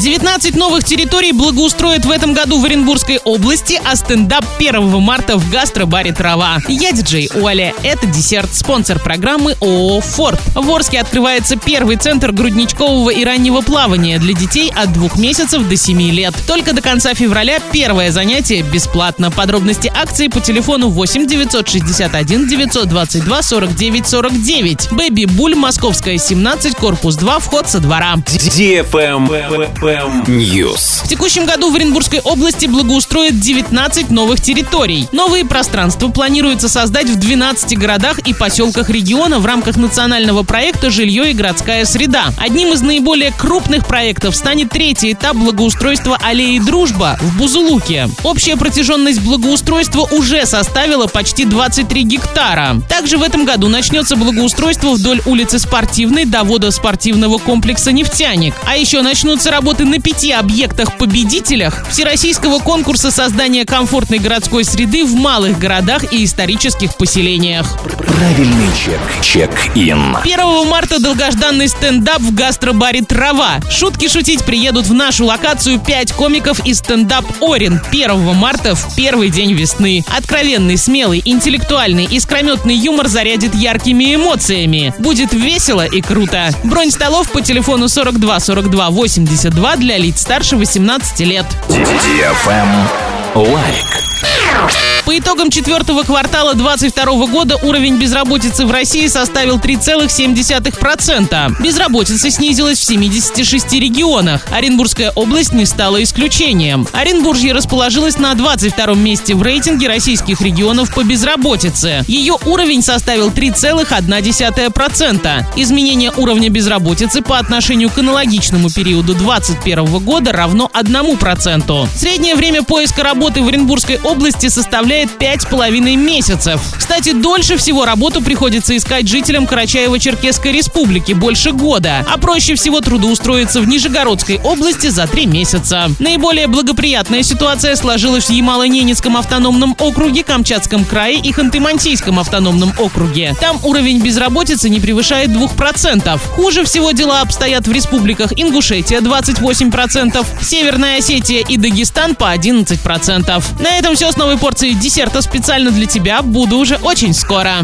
19 новых территорий благоустроят в этом году в Оренбургской области, а стендап 1 марта в гастробаре «Трава». Я диджей Оля. Это десерт, спонсор программы ООО «Форд». В Орске открывается первый центр грудничкового и раннего плавания для детей от двух месяцев до 7 лет. Только до конца февраля первое занятие бесплатно. Подробности акции по телефону 8 961 922 49 49. Бэби Буль, Московская, 17, корпус 2, вход со двора. News. В текущем году в Оренбургской области благоустроят 19 новых территорий. Новые пространства планируется создать в 12 городах и поселках региона в рамках национального проекта «Жилье и городская среда». Одним из наиболее крупных проектов станет третий этап благоустройства аллеи «Дружба» в Бузулуке. Общая протяженность благоустройства уже составила почти 23 гектара. Также в этом году начнется благоустройство вдоль улицы Спортивной до водоспортивного комплекса «Нефтяник». А еще начнутся работы на пяти объектах-победителях Всероссийского конкурса создания комфортной городской среды в малых городах и исторических поселениях. Правильный чек. Чек-ин. 1 марта долгожданный стендап в гастробаре «Трава». Шутки шутить приедут в нашу локацию пять комиков из стендап «Орин» 1 марта в первый день весны. Откровенный, смелый, интеллектуальный, искрометный юмор зарядит яркими эмоциями. Будет весело и круто. Бронь столов по телефону 42 42 82 для лиц старше 18 лет. Лайк. Итогам четвертого квартала 2022 года уровень безработицы в России составил 3,7%. Безработица снизилась в 76 регионах. Оренбургская область не стала исключением. Оренбуржье расположилось на 22 месте в рейтинге российских регионов по безработице. Ее уровень составил 3,1%. Изменение уровня безработицы по отношению к аналогичному периоду 2021 года равно 1%. Среднее время поиска работы в Оренбургской области составляет пять с половиной месяцев. Кстати, дольше всего работу приходится искать жителям Карачаево-Черкесской республики – больше года, а проще всего трудоустроиться в Нижегородской области за три месяца. Наиболее благоприятная ситуация сложилась в Ямало-Ненецком автономном округе, Камчатском крае и Ханты-Мансийском автономном округе. Там уровень безработицы не превышает 2%. Хуже всего дела обстоят в республиках Ингушетия 28%, Северная Осетия и Дагестан по 11%. На этом все с новой порцией десерта специально для тебя. Буду уже очень скоро.